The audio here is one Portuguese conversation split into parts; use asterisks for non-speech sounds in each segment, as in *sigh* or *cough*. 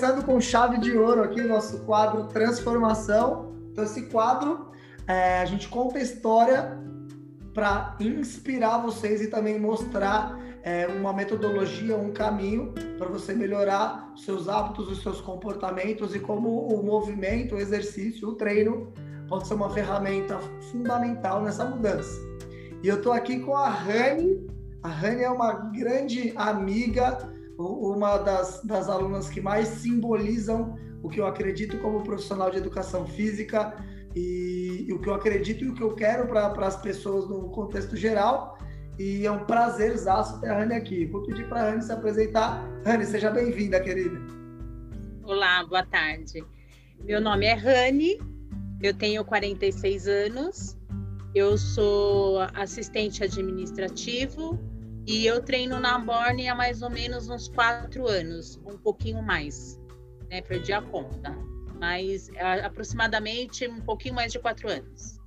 começando com chave de ouro aqui, nosso quadro Transformação. Então, esse quadro, é, a gente conta história para inspirar vocês e também mostrar é, uma metodologia, um caminho para você melhorar os seus hábitos, os seus comportamentos e como o movimento, o exercício, o treino pode ser uma ferramenta fundamental nessa mudança. E eu estou aqui com a Rani. A Rani é uma grande amiga, uma das, das alunas que mais simbolizam o que eu acredito como profissional de educação física e, e o que eu acredito e o que eu quero para as pessoas no contexto geral. E é um prazer ter a Rani aqui. Vou pedir para a Rani se apresentar. Rani, seja bem-vinda, querida. Olá, boa tarde. Meu nome é Rani, eu tenho 46 anos, eu sou assistente administrativo e eu treino na Borne há mais ou menos uns quatro anos, um pouquinho mais, né? Perdi a conta, mas é, aproximadamente um pouquinho mais de quatro anos.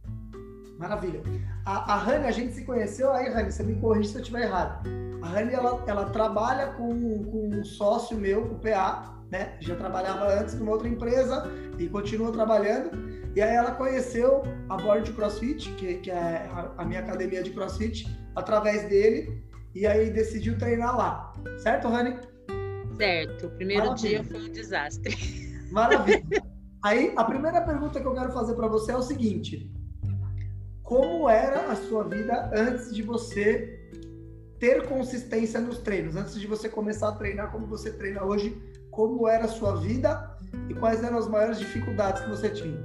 Maravilha. A, a Rani, a gente se conheceu, aí Rani, você me corrige se eu estiver errado. A Rani, ela, ela trabalha com, com um sócio meu, o PA, né? Já trabalhava antes numa outra empresa e continua trabalhando. E aí ela conheceu a Board CrossFit, que, que é a, a minha academia de CrossFit, através dele. E aí decidiu treinar lá. Certo, Rani? Certo. O primeiro Maravilha. dia foi um desastre. *laughs* Maravilha. Aí, a primeira pergunta que eu quero fazer para você é o seguinte: como era a sua vida antes de você ter consistência nos treinos, antes de você começar a treinar como você treina hoje, como era a sua vida e quais eram as maiores dificuldades que você tinha?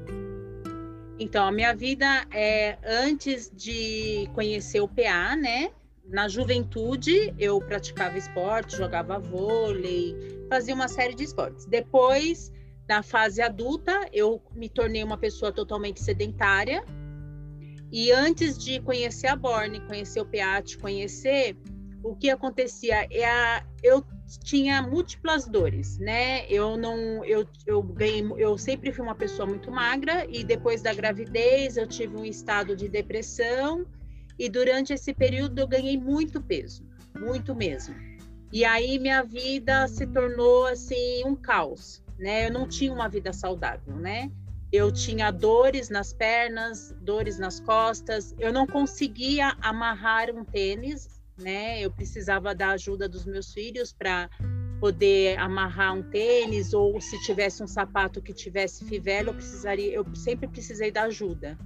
Então, a minha vida é antes de conhecer o PA, né? Na juventude, eu praticava esporte, jogava vôlei, fazia uma série de esportes. Depois, na fase adulta, eu me tornei uma pessoa totalmente sedentária, e antes de conhecer a Borne, conhecer o PA, te conhecer, o que acontecia é a, eu tinha múltiplas dores, né? Eu não, eu, eu ganhei, eu sempre fui uma pessoa muito magra e depois da gravidez eu tive um estado de depressão e durante esse período eu ganhei muito peso, muito mesmo. E aí minha vida se tornou assim um caos, né? Eu não tinha uma vida saudável, né? eu tinha dores nas pernas, dores nas costas, eu não conseguia amarrar um tênis, né? Eu precisava da ajuda dos meus filhos para poder amarrar um tênis ou se tivesse um sapato que tivesse fivela, eu precisaria, eu sempre precisei da ajuda.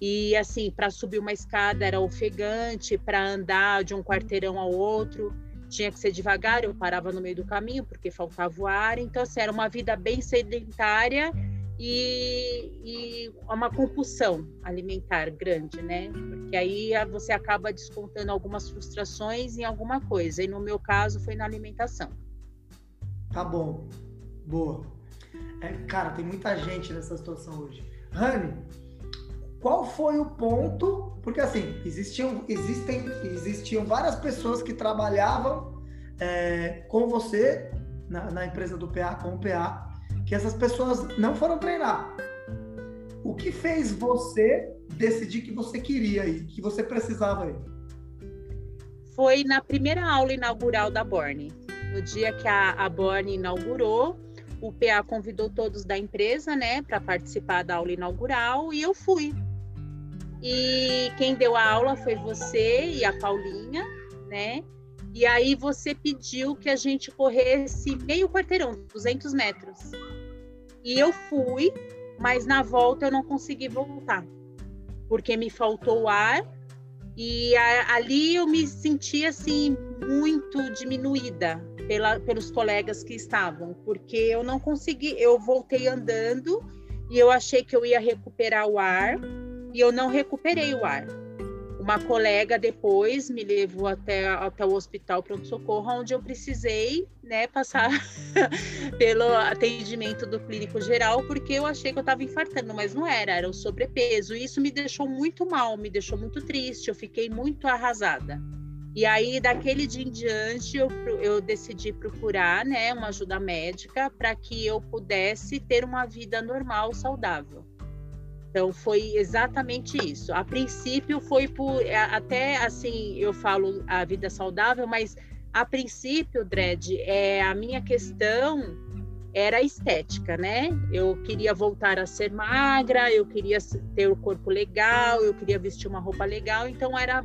E assim, para subir uma escada era ofegante, para andar de um quarteirão ao outro, tinha que ser devagar, eu parava no meio do caminho porque faltava o ar. Então, assim, era uma vida bem sedentária e, e uma compulsão alimentar grande, né? Porque aí você acaba descontando algumas frustrações em alguma coisa, e no meu caso foi na alimentação. Tá bom, boa. É, cara, tem muita gente nessa situação hoje. Rani, qual foi o ponto? Porque assim, existiam, existem, existiam várias pessoas que trabalhavam é, com você na, na empresa do PA, com o PA, que essas pessoas não foram treinar. O que fez você decidir que você queria ir, que você precisava ir? Foi na primeira aula inaugural da Borne. No dia que a, a Borne inaugurou, o PA convidou todos da empresa, né, para participar da aula inaugural e eu fui. E quem deu a aula foi você e a Paulinha, né? E aí você pediu que a gente corresse meio quarteirão, 200 metros. E eu fui, mas na volta eu não consegui voltar, porque me faltou ar e a, ali eu me senti assim muito diminuída pela, pelos colegas que estavam, porque eu não consegui, eu voltei andando e eu achei que eu ia recuperar o ar e eu não recuperei o ar. Uma colega depois me levou até, até o hospital pronto-socorro, onde eu precisei né, passar *laughs* pelo atendimento do clínico geral, porque eu achei que eu estava infartando, mas não era, era o sobrepeso. E isso me deixou muito mal, me deixou muito triste, eu fiquei muito arrasada. E aí, daquele dia em diante, eu, eu decidi procurar né, uma ajuda médica para que eu pudesse ter uma vida normal, saudável. Então foi exatamente isso. A princípio foi por é, até assim eu falo a vida saudável, mas a princípio, Dredd, é a minha questão era estética, né? Eu queria voltar a ser magra, eu queria ter o corpo legal, eu queria vestir uma roupa legal, então era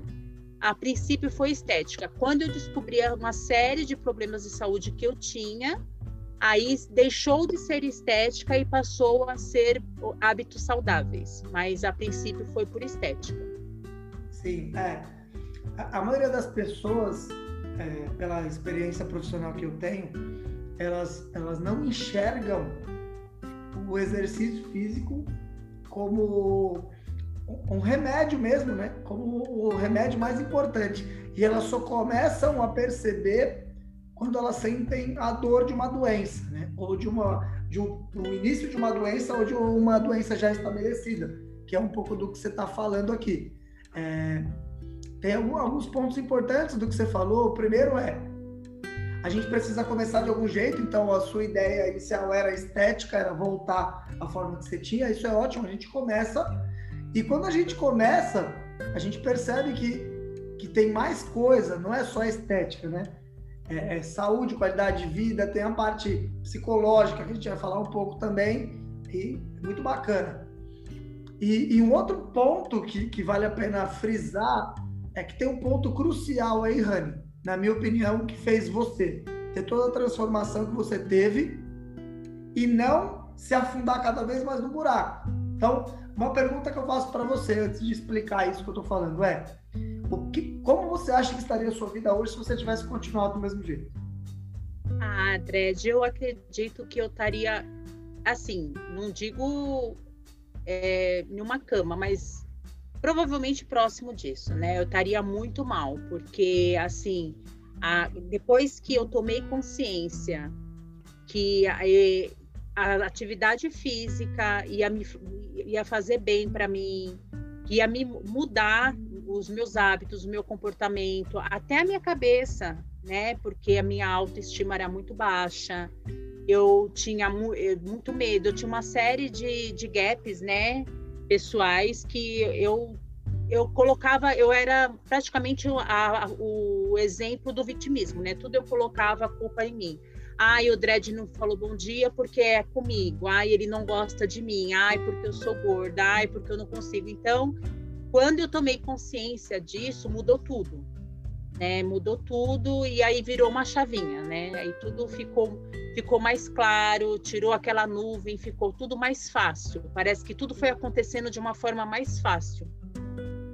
a princípio foi estética. Quando eu descobri uma série de problemas de saúde que eu tinha, aí deixou de ser estética e passou a ser hábitos saudáveis, mas a princípio foi por estética. Sim, é. A, maioria das pessoas, é, pela experiência profissional que eu tenho, elas, elas não enxergam o exercício físico como um remédio mesmo, né? Como o remédio mais importante. E elas só começam a perceber quando elas sentem a dor de uma doença, né? Ou de uma de um, do início de uma doença ou de uma doença já estabelecida, que é um pouco do que você está falando aqui. É, tem alguns pontos importantes do que você falou. O primeiro é a gente precisa começar de algum jeito, então a sua ideia inicial era estética, era voltar à forma que você tinha, isso é ótimo, a gente começa. E quando a gente começa, a gente percebe que, que tem mais coisa, não é só estética, né? É, é saúde, qualidade de vida, tem a parte psicológica que a gente vai falar um pouco também, e muito bacana. E, e um outro ponto que, que vale a pena frisar é que tem um ponto crucial aí, Rani, na minha opinião, que fez você ter toda a transformação que você teve e não se afundar cada vez mais no buraco. Então, uma pergunta que eu faço para você antes de explicar isso que eu estou falando é: o que, como você acha que estaria a sua vida hoje se você tivesse continuado do mesmo jeito? Ah, Dredd, eu acredito que eu estaria assim, não digo é, uma cama, mas provavelmente próximo disso, né? Eu estaria muito mal, porque assim, a, depois que eu tomei consciência que a, a atividade física ia me ia fazer bem para mim, ia me mudar os meus hábitos, o meu comportamento, até a minha cabeça, né? Porque a minha autoestima era muito baixa. Eu tinha mu eh, muito medo, eu tinha uma série de, de gaps, né? pessoais que eu eu colocava, eu era praticamente a, a, o exemplo do vitimismo, né? Tudo eu colocava a culpa em mim. Ai, o Dredd não falou bom dia porque é comigo. Ai, ele não gosta de mim. Ai, porque eu sou gorda. Ai, porque eu não consigo. Então, quando eu tomei consciência disso, mudou tudo. Né? Mudou tudo e aí virou uma chavinha, né? Aí tudo ficou ficou mais claro, tirou aquela nuvem, ficou tudo mais fácil. Parece que tudo foi acontecendo de uma forma mais fácil.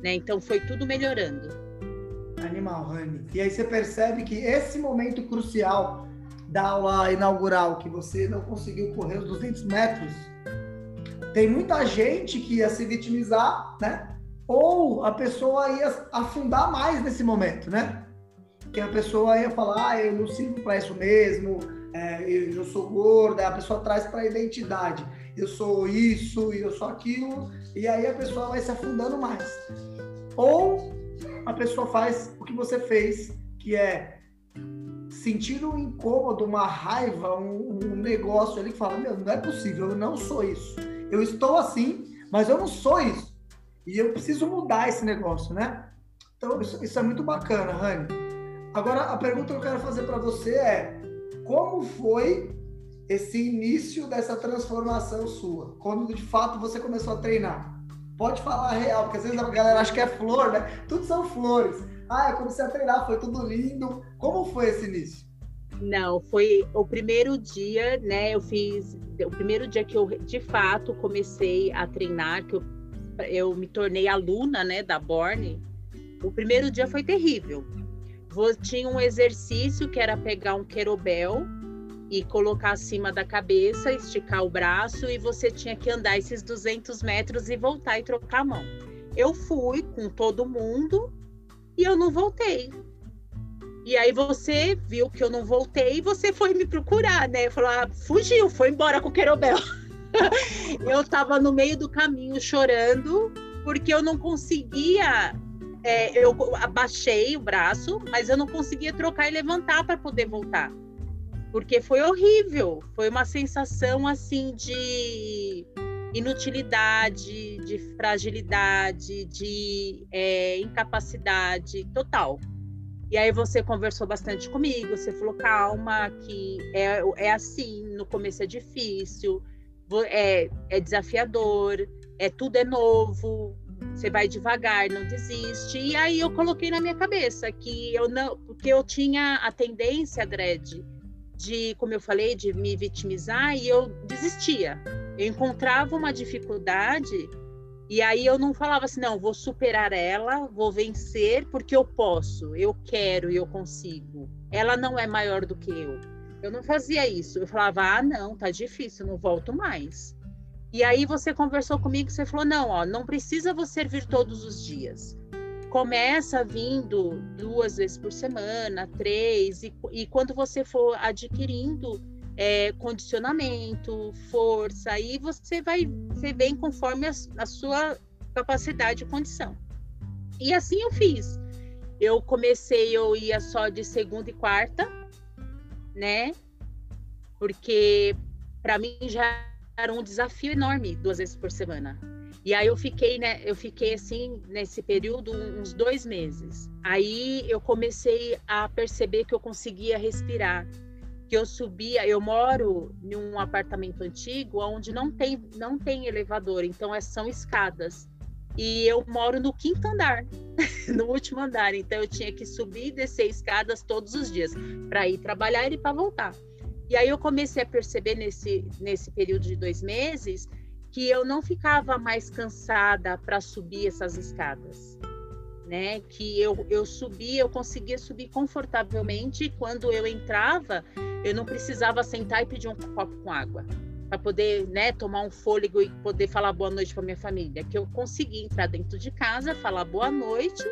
Né? Então foi tudo melhorando. Animal, Rani. E aí você percebe que esse momento crucial da aula inaugural, que você não conseguiu correr os 200 metros, tem muita gente que ia se vitimizar, né? Ou a pessoa ia afundar mais nesse momento, né? Que a pessoa ia falar, ah, eu não sirvo para isso mesmo, é, eu sou gorda, a pessoa traz para a identidade, eu sou isso e eu sou aquilo, e aí a pessoa vai se afundando mais. Ou a pessoa faz o que você fez, que é sentir um incômodo, uma raiva, um, um negócio ali que fala: Meu, não é possível, eu não sou isso. Eu estou assim, mas eu não sou isso. E eu preciso mudar esse negócio, né? Então, isso, isso é muito bacana, Rani. Agora, a pergunta que eu quero fazer para você é: como foi esse início dessa transformação sua? Quando de fato você começou a treinar? Pode falar real, porque às vezes a galera acha que é flor, né? Tudo são flores. Ah, eu comecei a treinar, foi tudo lindo. Como foi esse início? Não, foi o primeiro dia, né? Eu fiz o primeiro dia que eu de fato comecei a treinar, que eu, eu me tornei aluna, né, da Borne. O primeiro dia foi terrível tinha um exercício que era pegar um querobel e colocar acima da cabeça, esticar o braço e você tinha que andar esses 200 metros e voltar e trocar a mão. Eu fui com todo mundo e eu não voltei. E aí você viu que eu não voltei e você foi me procurar, né? Falou, ah, fugiu, foi embora com o querobel. *laughs* *laughs* eu estava no meio do caminho chorando porque eu não conseguia é, eu abaixei o braço, mas eu não conseguia trocar e levantar para poder voltar. Porque foi horrível. Foi uma sensação assim de inutilidade, de fragilidade, de é, incapacidade total. E aí você conversou bastante comigo, você falou, calma, que é, é assim, no começo é difícil, é, é desafiador, é tudo é novo, você vai devagar, não desiste. E aí eu coloquei na minha cabeça que eu não, porque eu tinha a tendência, Dredd, de, como eu falei, de me vitimizar e eu desistia. Eu encontrava uma dificuldade e aí eu não falava assim, não, vou superar ela, vou vencer porque eu posso, eu quero e eu consigo. Ela não é maior do que eu. Eu não fazia isso. Eu falava, ah, não, tá difícil, não volto mais. E aí você conversou comigo, você falou, não, ó, não precisa você vir todos os dias. Começa vindo duas vezes por semana, três, e, e quando você for adquirindo é, condicionamento, força, aí você vai, você vem conforme a, a sua capacidade e condição. E assim eu fiz. Eu comecei, eu ia só de segunda e quarta, né? Porque para mim já era um desafio enorme duas vezes por semana. E aí eu fiquei, né? Eu fiquei assim nesse período uns dois meses. Aí eu comecei a perceber que eu conseguia respirar, que eu subia. Eu moro em um apartamento antigo onde não tem não tem elevador, então é, são escadas. E eu moro no quinto andar, *laughs* no último andar. Então eu tinha que subir e descer escadas todos os dias para ir trabalhar e para voltar. E aí eu comecei a perceber nesse, nesse período de dois meses que eu não ficava mais cansada para subir essas escadas. Né? Que eu, eu subia, eu conseguia subir confortavelmente. E quando eu entrava, eu não precisava sentar e pedir um copo com água para poder né, tomar um fôlego e poder falar boa noite para minha família. Que eu consegui entrar dentro de casa, falar boa noite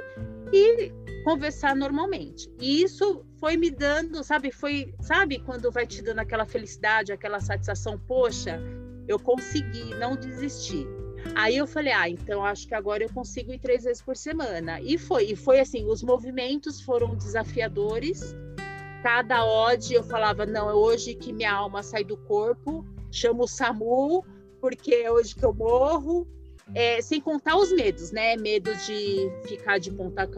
e conversar normalmente. E isso foi me dando, sabe, foi, sabe, quando vai te dando aquela felicidade, aquela satisfação, poxa, eu consegui, não desistir. Aí eu falei, ah, então acho que agora eu consigo ir três vezes por semana. E foi, e foi assim, os movimentos foram desafiadores. Cada ode eu falava, não, é hoje que minha alma sai do corpo, chamo o SAMU, porque é hoje que eu morro. É, sem contar os medos, né? Medo de ficar de ponta,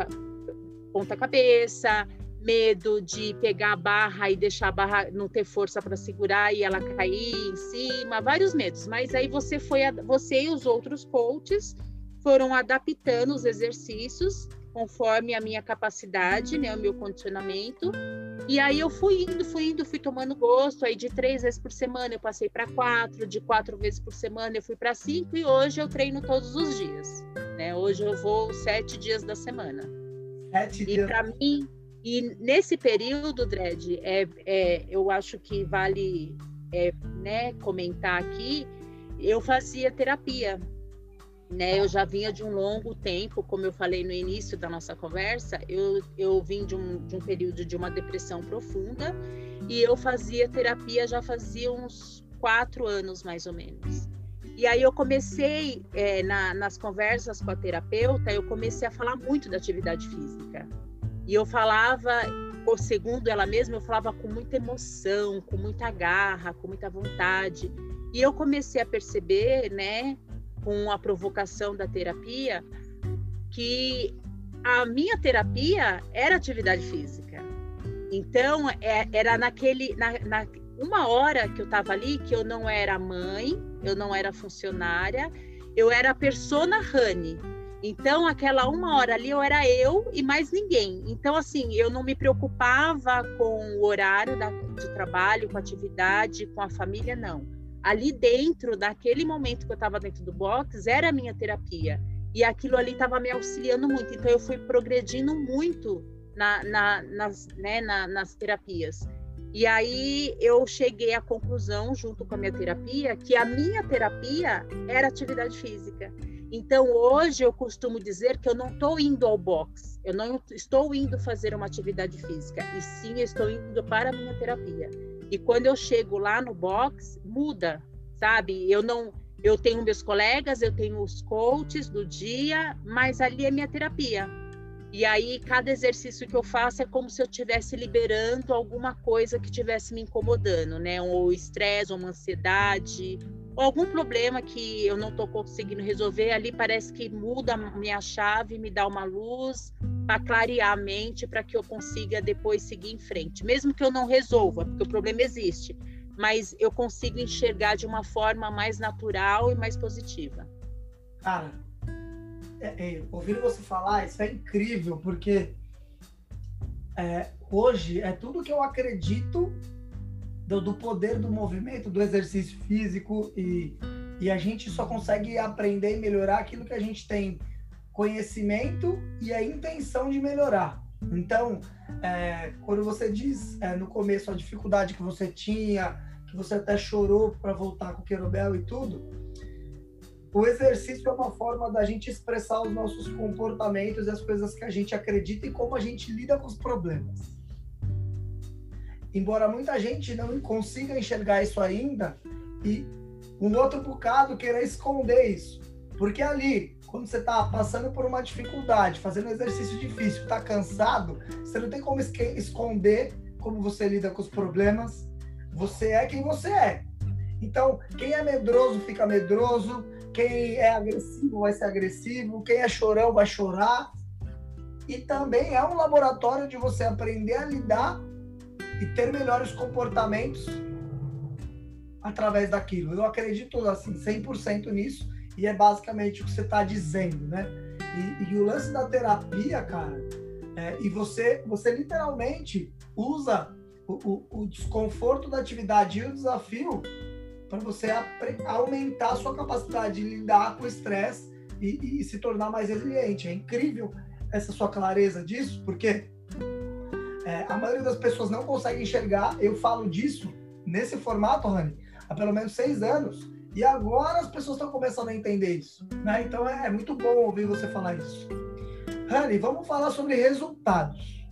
ponta cabeça, medo de pegar a barra e deixar a barra não ter força para segurar e ela cair em cima, vários medos. Mas aí você foi, você e os outros coaches foram adaptando os exercícios conforme a minha capacidade, né, o meu condicionamento. E aí eu fui indo, fui indo, fui tomando gosto. Aí de três vezes por semana eu passei para quatro, de quatro vezes por semana eu fui para cinco e hoje eu treino todos os dias. Né? Hoje eu vou sete dias da semana. Sete e para mim, e nesse período, Dredd, é, é, eu acho que vale é, né, comentar aqui, eu fazia terapia né? Eu já vinha de um longo tempo, como eu falei no início da nossa conversa, eu, eu vim de um, de um período de uma depressão profunda e eu fazia terapia já fazia uns quatro anos, mais ou menos. E aí eu comecei, é, na, nas conversas com a terapeuta, eu comecei a falar muito da atividade física. E eu falava, por segundo ela mesma, eu falava com muita emoção, com muita garra, com muita vontade. E eu comecei a perceber, né, com a provocação da terapia, que a minha terapia era atividade física. Então, é, era naquele, na, na, uma hora que eu estava ali, que eu não era mãe, eu não era funcionária, eu era a persona Rani. Então, aquela uma hora ali, eu era eu e mais ninguém. Então, assim, eu não me preocupava com o horário da, de trabalho, com a atividade, com a família, não ali dentro, naquele momento que eu estava dentro do box, era a minha terapia. E aquilo ali estava me auxiliando muito. Então, eu fui progredindo muito na, na, nas, né, na, nas terapias. E aí eu cheguei à conclusão, junto com a minha terapia, que a minha terapia era atividade física. Então hoje eu costumo dizer que eu não estou indo ao box, eu não estou indo fazer uma atividade física, e sim estou indo para a minha terapia. E quando eu chego lá no box, muda, sabe? Eu não, eu tenho meus colegas, eu tenho os coaches do dia, mas ali é minha terapia. E aí cada exercício que eu faço é como se eu estivesse liberando alguma coisa que estivesse me incomodando, né? Ou estresse, ou uma ansiedade, algum problema que eu não estou conseguindo resolver. Ali parece que muda minha chave, me dá uma luz, para clarear a mente para que eu consiga depois seguir em frente, mesmo que eu não resolva, porque o problema existe, mas eu consigo enxergar de uma forma mais natural e mais positiva. Cara, é, é, ouvindo você falar, isso é incrível, porque é, hoje é tudo que eu acredito do, do, poder do movimento, do exercício físico e, e a gente só consegue aprender e melhorar aquilo que a gente tem conhecimento e a intenção de melhorar. Então, é, quando você diz é, no começo a dificuldade que você tinha, que você até chorou para voltar com o querobel e tudo, o exercício é uma forma da gente expressar os nossos comportamentos e as coisas que a gente acredita e como a gente lida com os problemas. Embora muita gente não consiga enxergar isso ainda e um outro bocado queira esconder isso. Porque ali, quando você está passando por uma dificuldade, fazendo um exercício difícil, está cansado, você não tem como esconder como você lida com os problemas. Você é quem você é. Então, quem é medroso fica medroso, quem é agressivo vai ser agressivo, quem é chorão vai chorar. E também é um laboratório de você aprender a lidar e ter melhores comportamentos através daquilo. Eu acredito assim 100% nisso e é basicamente o que você está dizendo, né? E, e, o lance da terapia, cara, é, e você você literalmente usa o, o, o desconforto da atividade e o desafio para você aumentar a sua capacidade de lidar com o estresse e, e, se tornar mais resiliente. É incrível essa sua clareza disso, porque é, a maioria das pessoas não consegue enxergar. Eu falo disso nesse formato, Rani, há pelo menos seis anos. E agora as pessoas estão começando a entender isso. Né? Então é, é muito bom ouvir você falar isso. Rani, vamos falar sobre resultados.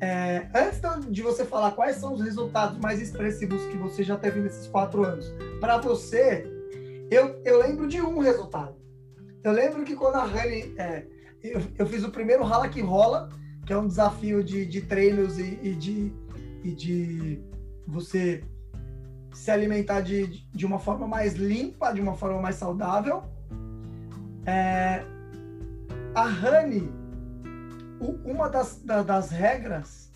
É, antes de você falar quais são os resultados mais expressivos que você já teve nesses quatro anos, para você, eu, eu lembro de um resultado. Eu lembro que quando a Rani. É, eu, eu, fiz o primeiro Rala que Rola, que é um desafio de, de treinos e, e, de, e de você se alimentar de, de uma forma mais limpa, de uma forma mais saudável. É, a Rani uma das, da, das regras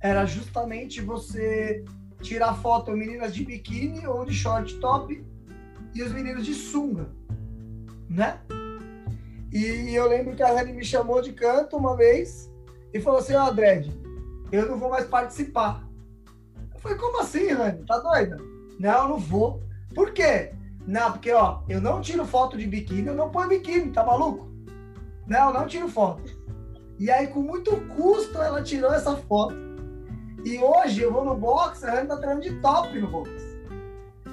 era justamente você tirar foto meninas de biquíni ou de short top e os meninos de sunga, né? E eu lembro que a Rani me chamou de canto uma vez e falou assim, ó, oh, Dredd, eu não vou mais participar. Eu falei, como assim, Rani? Tá doida? Não, eu não vou. Por quê? Não, porque, ó, eu não tiro foto de biquíni, eu não ponho biquíni, tá maluco? Não, eu não tiro foto. E aí, com muito custo, ela tirou essa foto. E hoje eu vou no box, a Rani tá treinando de top no box.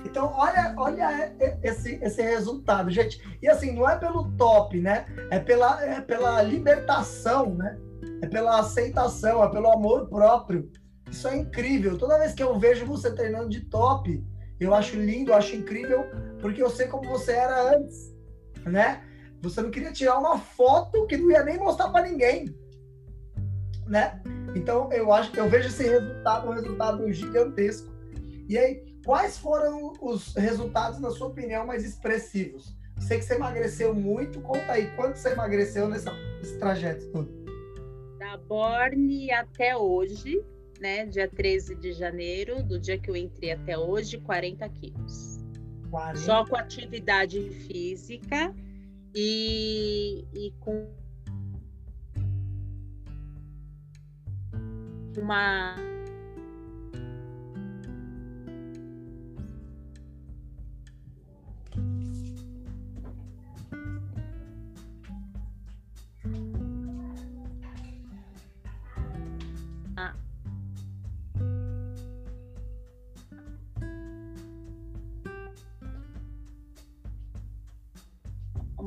Então, olha, olha esse, esse resultado, gente. E assim, não é pelo top, né? É pela, é pela libertação, né? É pela aceitação, é pelo amor próprio. Isso é incrível. Toda vez que eu vejo você treinando de top, eu acho lindo, eu acho incrível, porque eu sei como você era antes, né? Você não queria tirar uma foto que não ia nem mostrar para ninguém, né? Então eu acho, eu vejo esse resultado, um resultado gigantesco. E aí, quais foram os resultados, na sua opinião, mais expressivos? Sei que você emagreceu muito, conta aí, quanto você emagreceu nessa, nesse trajeto todo? Borne até hoje, né, dia 13 de janeiro, do dia que eu entrei até hoje, 40 quilos. 40. Só com atividade física e, e com uma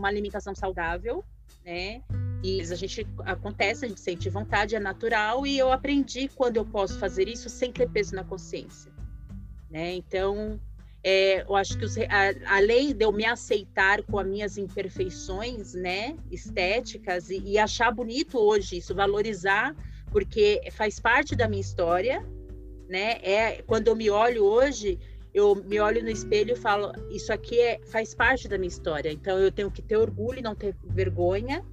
uma alimentação saudável, né? E a gente acontece, a gente sente vontade, é natural, e eu aprendi quando eu posso fazer isso sem ter peso na consciência, né? Então, é, eu acho que os, a, além de eu me aceitar com as minhas imperfeições, né, estéticas e, e achar bonito hoje isso, valorizar, porque faz parte da minha história, né? É quando eu me olho hoje, eu me olho no espelho e falo, isso aqui é, faz parte da minha história. Então eu tenho que ter orgulho e não ter vergonha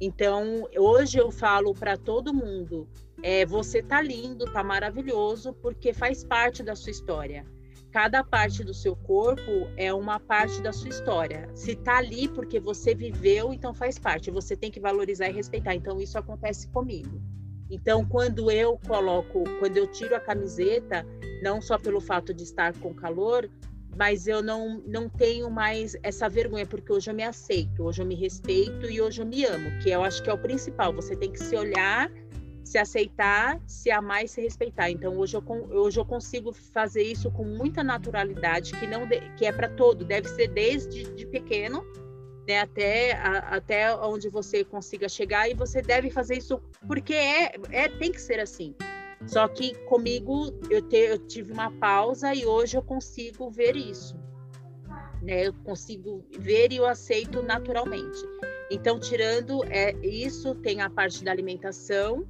Então, hoje eu falo para todo mundo, é, você tá lindo, tá maravilhoso, porque faz parte da sua história. Cada parte do seu corpo é uma parte da sua história. Se tá ali porque você viveu, então faz parte. Você tem que valorizar e respeitar. Então, isso acontece comigo. Então, quando eu coloco, quando eu tiro a camiseta, não só pelo fato de estar com calor, mas eu não, não tenho mais essa vergonha, porque hoje eu me aceito, hoje eu me respeito e hoje eu me amo, que eu acho que é o principal. Você tem que se olhar, se aceitar, se amar e se respeitar. Então hoje eu, hoje eu consigo fazer isso com muita naturalidade, que não que é para todo, deve ser desde de pequeno né, até, a, até onde você consiga chegar, e você deve fazer isso porque é, é tem que ser assim. Só que comigo eu, te, eu tive uma pausa e hoje eu consigo ver isso. Né? Eu consigo ver e eu aceito naturalmente. Então, tirando é, isso, tem a parte da alimentação,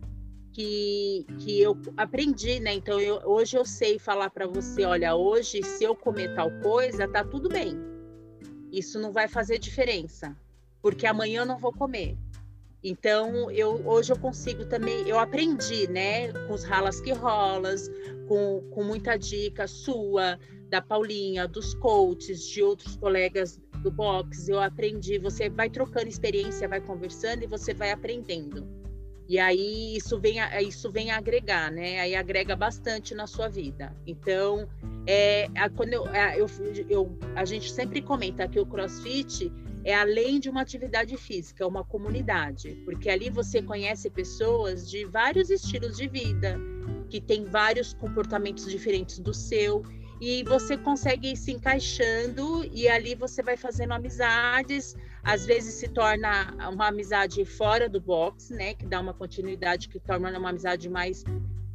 que, que eu aprendi, né? Então, eu, hoje eu sei falar para você: olha, hoje, se eu comer tal coisa, tá tudo bem. Isso não vai fazer diferença, porque amanhã eu não vou comer. Então, eu, hoje eu consigo também, eu aprendi, né, com os ralas que rolas, com, com muita dica sua, da Paulinha, dos coaches, de outros colegas do box, eu aprendi, você vai trocando experiência, vai conversando e você vai aprendendo. E aí isso vem, isso vem agregar, né? Aí agrega bastante na sua vida. Então, é, a, quando eu, a, eu, eu, a gente sempre comenta que o CrossFit é além de uma atividade física, é uma comunidade, porque ali você conhece pessoas de vários estilos de vida, que têm vários comportamentos diferentes do seu, e você consegue ir se encaixando e ali você vai fazendo amizades, às vezes se torna uma amizade fora do box, né, que dá uma continuidade, que torna uma amizade mais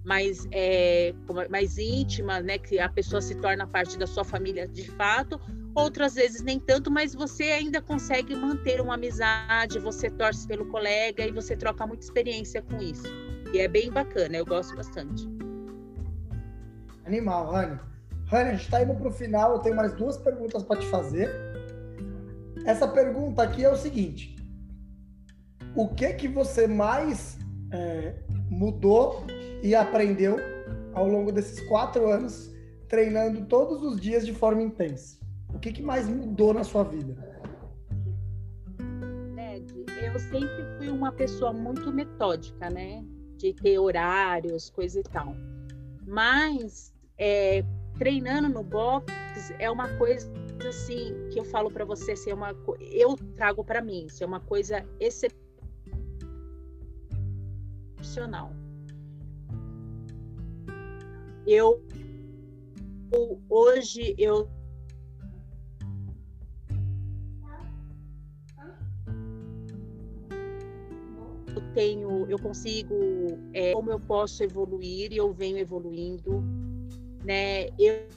mais, é, mais íntima, né, que a pessoa se torna parte da sua família de fato, outras vezes nem tanto, mas você ainda consegue manter uma amizade, você torce pelo colega e você troca muita experiência com isso. E é bem bacana, eu gosto bastante. Animal, Rani. Rani, a gente está indo para o final, eu tenho mais duas perguntas para te fazer. Essa pergunta aqui é o seguinte: o que que você mais é, mudou e aprendeu ao longo desses quatro anos treinando todos os dias de forma intensa? O que, que mais mudou na sua vida? Eu sempre fui uma pessoa muito metódica, né? De ter horários, coisa e tal. Mas é, treinando no box é uma coisa assim que eu falo para você, é uma, eu trago para mim, é uma coisa excepcional. Eu hoje eu eu tenho, eu consigo, é, como eu posso evoluir e eu venho evoluindo, né? Eu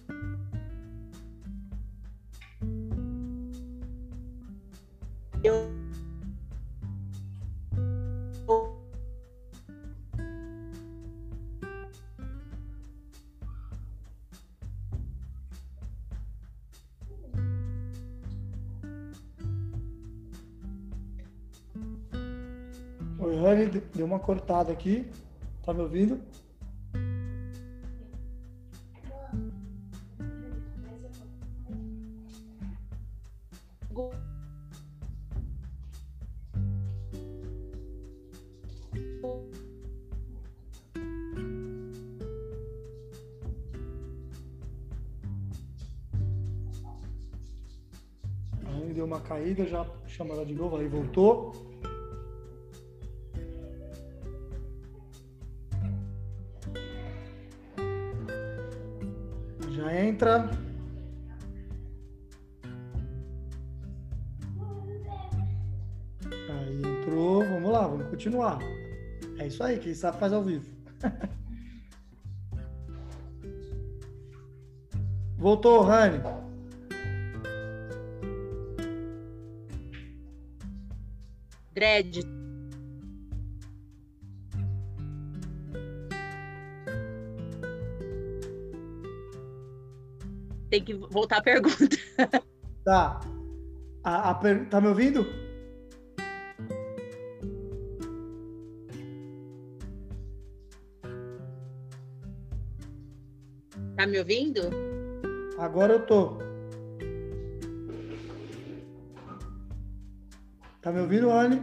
deu uma cortada aqui. Tá me ouvindo? Aí deu uma caída, já chama de novo, aí voltou. Entra. Aí entrou, vamos lá, vamos continuar. É isso aí, quem sabe faz ao vivo. *laughs* Voltou, Rani. Dredd, tem que voltar a pergunta. *laughs* Tá. A, a per... Tá me ouvindo? Tá me ouvindo? Agora eu tô. Tá me ouvindo, Anne?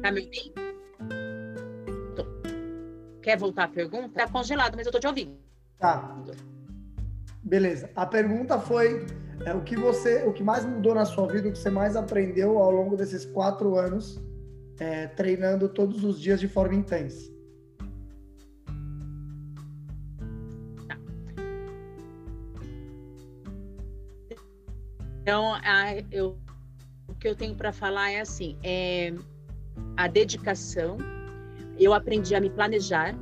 Tá me ouvindo? Tô. Quer voltar a pergunta? Tá congelado, mas eu tô te ouvindo. Tá. Beleza. A pergunta foi é, o que você, o que mais mudou na sua vida, o que você mais aprendeu ao longo desses quatro anos é, treinando todos os dias de forma intensa. Então, a, eu, o que eu tenho para falar é assim: é a dedicação. Eu aprendi a me planejar.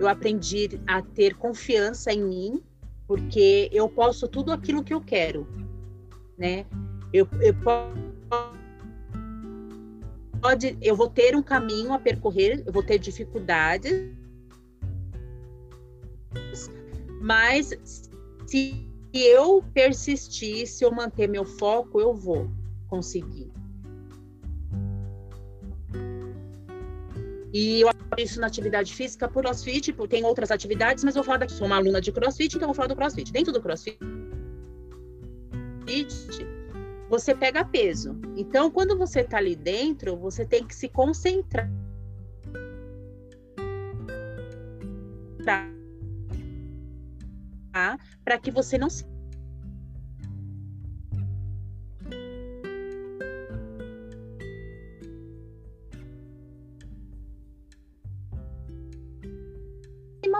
Eu aprendi a ter confiança em mim, porque eu posso tudo aquilo que eu quero, né? Eu, eu pode, eu vou ter um caminho a percorrer, eu vou ter dificuldades, mas se eu persistir, se eu manter meu foco, eu vou conseguir. E eu isso na atividade física, por crossfit, tem outras atividades, mas eu vou falar daqui. Sou uma aluna de crossfit, então eu vou falar do crossfit. Dentro do crossfit, você pega peso. Então, quando você está ali dentro, você tem que se concentrar para que você não se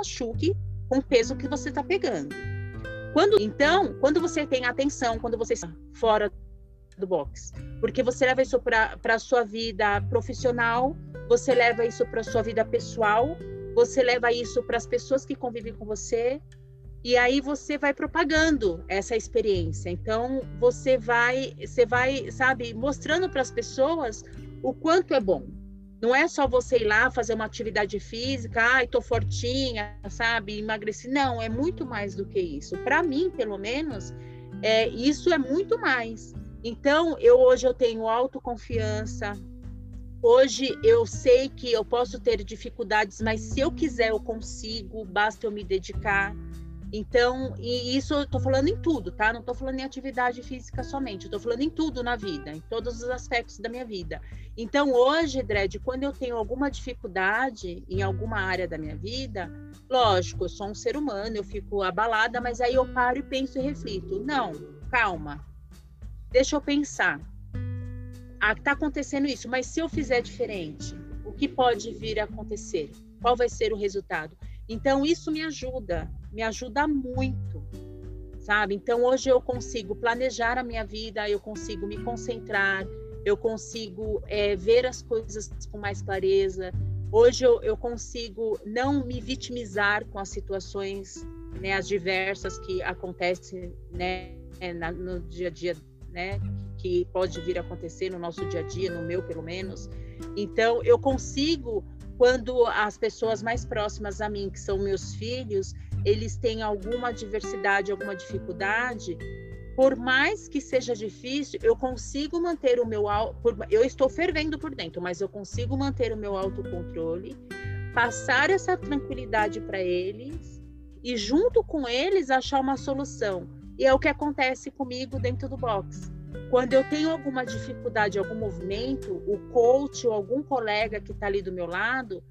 machuque com o peso que você está pegando. Quando, então, quando você tem atenção, quando você está fora do box, porque você leva isso para a sua vida profissional, você leva isso para a sua vida pessoal, você leva isso para as pessoas que convivem com você, e aí você vai propagando essa experiência. Então você vai, você vai, sabe, mostrando para as pessoas o quanto é bom. Não é só você ir lá fazer uma atividade física, ai, tô fortinha, sabe, emagreci. Não, é muito mais do que isso. Para mim, pelo menos, é, isso é muito mais. Então, eu hoje eu tenho autoconfiança. Hoje eu sei que eu posso ter dificuldades, mas se eu quiser eu consigo, basta eu me dedicar. Então, e isso eu tô falando em tudo, tá? Não tô falando em atividade física somente, eu tô falando em tudo na vida, em todos os aspectos da minha vida. Então, hoje, Dredd, quando eu tenho alguma dificuldade em alguma área da minha vida, lógico, eu sou um ser humano, eu fico abalada, mas aí eu paro e penso e reflito. Não, calma. Deixa eu pensar. Ah, tá acontecendo isso, mas se eu fizer diferente, o que pode vir a acontecer? Qual vai ser o resultado? Então, isso me ajuda, me ajuda muito, sabe? Então, hoje eu consigo planejar a minha vida, eu consigo me concentrar, eu consigo é, ver as coisas com mais clareza. Hoje eu, eu consigo não me vitimizar com as situações, né, as diversas que acontecem, né, na, no dia a dia, né, que pode vir a acontecer no nosso dia a dia, no meu pelo menos. Então, eu consigo quando as pessoas mais próximas a mim, que são meus filhos, eles têm alguma adversidade, alguma dificuldade, por mais que seja difícil, eu consigo manter o meu eu estou fervendo por dentro, mas eu consigo manter o meu autocontrole, passar essa tranquilidade para eles e junto com eles achar uma solução. E é o que acontece comigo dentro do box. Quando eu tenho alguma dificuldade, algum movimento, o coach ou algum colega que está ali do meu lado,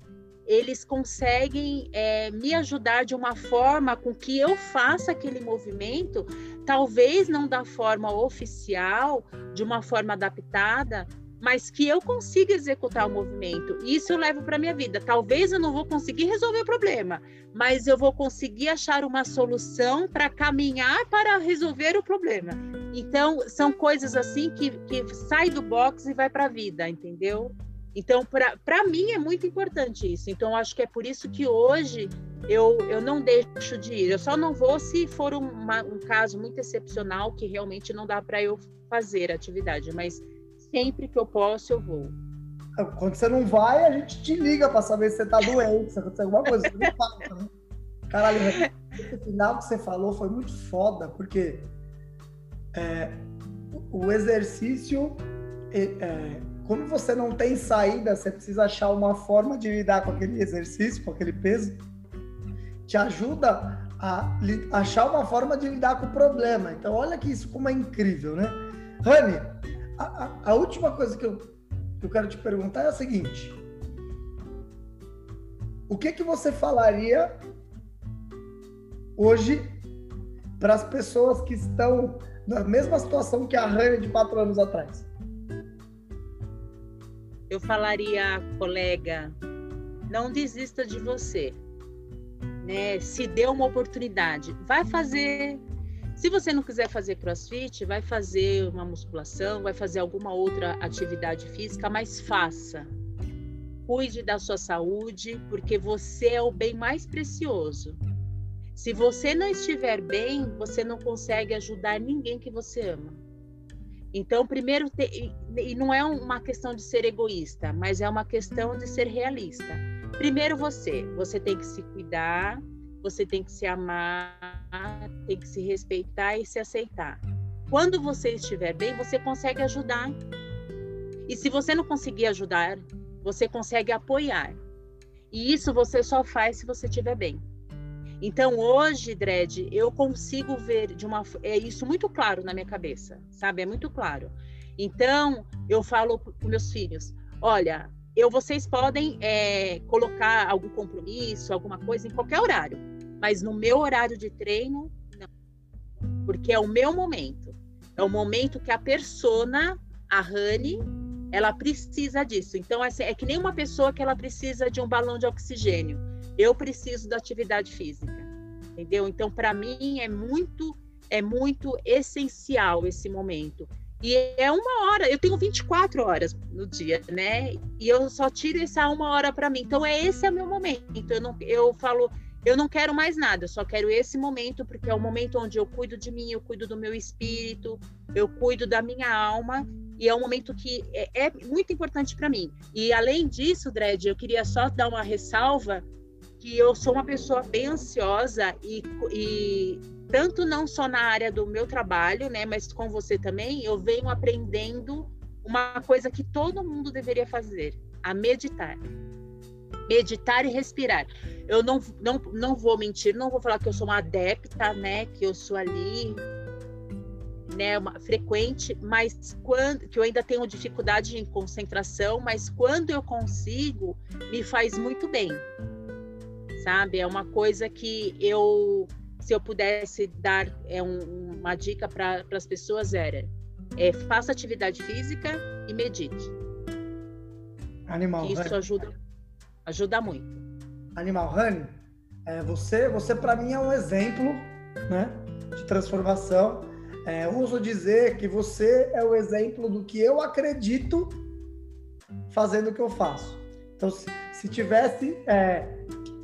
eles conseguem é, me ajudar de uma forma com que eu faça aquele movimento, talvez não da forma oficial, de uma forma adaptada, mas que eu consiga executar o movimento. Isso eu levo para minha vida. Talvez eu não vou conseguir resolver o problema, mas eu vou conseguir achar uma solução para caminhar para resolver o problema. Então, são coisas assim que, que sai do box e vai para a vida, entendeu? Então, para mim é muito importante isso. Então, acho que é por isso que hoje eu, eu não deixo de ir. Eu só não vou se for uma, um caso muito excepcional que realmente não dá para eu fazer a atividade, mas sempre que eu posso, eu vou. Quando você não vai, a gente te liga para saber se você tá doente, se aconteceu alguma coisa. Você não fala, né? Caralho, esse final que você falou foi muito foda, porque é, o exercício, é, quando você não tem saída, você precisa achar uma forma de lidar com aquele exercício, com aquele peso. te ajuda a achar uma forma de lidar com o problema. Então, olha que isso como é incrível, né? Rani, a, a, a última coisa que eu, que eu quero te perguntar é a seguinte. O que, que você falaria hoje para as pessoas que estão na mesma situação que a Rani de quatro anos atrás? Eu falaria, colega, não desista de você. Né? Se dê uma oportunidade, vai fazer. Se você não quiser fazer crossfit, vai fazer uma musculação, vai fazer alguma outra atividade física, mas faça. Cuide da sua saúde, porque você é o bem mais precioso. Se você não estiver bem, você não consegue ajudar ninguém que você ama. Então, primeiro, te... e não é uma questão de ser egoísta, mas é uma questão de ser realista. Primeiro você, você tem que se cuidar, você tem que se amar, tem que se respeitar e se aceitar. Quando você estiver bem, você consegue ajudar. E se você não conseguir ajudar, você consegue apoiar. E isso você só faz se você estiver bem. Então hoje, Dredd, eu consigo ver de uma é isso muito claro na minha cabeça, sabe? É muito claro. Então eu falo para meus filhos: olha, eu vocês podem é, colocar algum compromisso, alguma coisa em qualquer horário, mas no meu horário de treino, não. Porque é o meu momento. É o momento que a persona, a Rani, ela precisa disso. Então, assim, é que nem uma pessoa que ela precisa de um balão de oxigênio. Eu preciso da atividade física. Entendeu? Então, para mim, é muito, é muito essencial esse momento. E é uma hora, eu tenho 24 horas no dia, né? E eu só tiro essa uma hora para mim. Então, é esse é o meu momento. Eu, não, eu falo, eu não quero mais nada, eu só quero esse momento, porque é o momento onde eu cuido de mim, eu cuido do meu espírito, eu cuido da minha alma, e é um momento que é, é muito importante para mim. E além disso, Dredd, eu queria só dar uma ressalva que eu sou uma pessoa bem ansiosa e, e tanto não só na área do meu trabalho, né, mas com você também, eu venho aprendendo uma coisa que todo mundo deveria fazer, a meditar. Meditar e respirar. Eu não, não, não vou mentir, não vou falar que eu sou uma adepta, né, que eu sou ali né, uma, frequente, mas quando que eu ainda tenho dificuldade em concentração, mas quando eu consigo, me faz muito bem. Sabe? É uma coisa que eu se eu pudesse dar é, um, uma dica para as pessoas era é, faça atividade física e medite. Animal. Isso ajuda, ajuda muito. Animal, Rani, é, você, você para mim é um exemplo, né, de transformação. É, uso dizer que você é o exemplo do que eu acredito fazendo o que eu faço. Então, se, se tivesse é,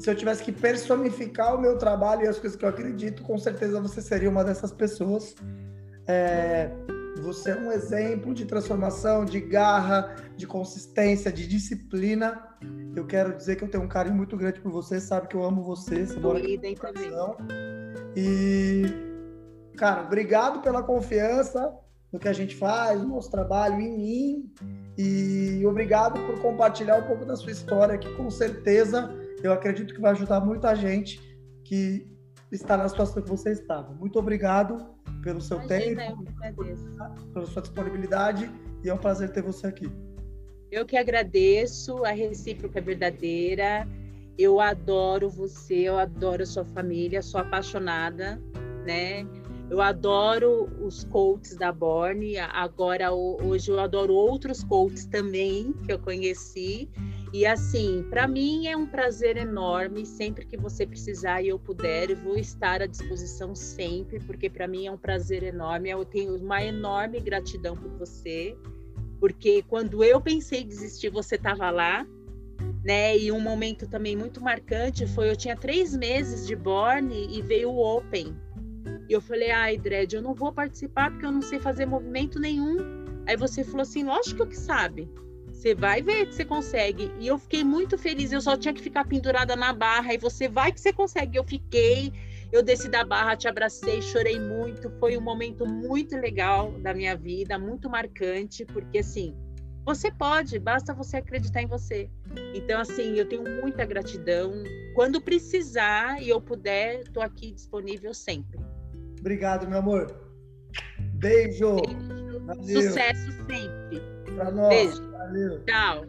se eu tivesse que personificar o meu trabalho e as coisas que eu acredito, com certeza você seria uma dessas pessoas. É, você é um exemplo de transformação, de garra, de consistência, de disciplina. Eu quero dizer que eu tenho um carinho muito grande por você, sabe que eu amo você, você mora aqui E, cara, obrigado pela confiança no que a gente faz, no nosso trabalho, em mim. E obrigado por compartilhar um pouco da sua história, que com certeza eu acredito que vai ajudar muita gente que está na situação que você estava. Muito obrigado pelo seu Imagina, tempo, pela sua disponibilidade e é um prazer ter você aqui. Eu que agradeço, a recíproca é verdadeira. Eu adoro você, eu adoro a sua família, sou apaixonada, né? Eu adoro os coaches da Borne. Agora, hoje, eu adoro outros coaches também que eu conheci. E assim, para mim é um prazer enorme. Sempre que você precisar e eu puder, eu vou estar à disposição sempre, porque para mim é um prazer enorme. Eu tenho uma enorme gratidão por você, porque quando eu pensei em desistir, você estava lá. Né? E um momento também muito marcante foi eu tinha três meses de Borne e veio o Open e eu falei, ai, Dredd, eu não vou participar porque eu não sei fazer movimento nenhum. Aí você falou assim, lógico que sabe. Você vai ver que você consegue. E eu fiquei muito feliz. Eu só tinha que ficar pendurada na barra. E você vai que você consegue. Eu fiquei. Eu desci da barra, te abracei, chorei muito. Foi um momento muito legal da minha vida, muito marcante, porque assim, Você pode, basta você acreditar em você. Então, assim, eu tenho muita gratidão. Quando precisar e eu puder, estou aqui disponível sempre. Obrigado, meu amor. Beijo. Beijo. Sucesso sempre. Pra nós. Beijo. Valeu. Tchau.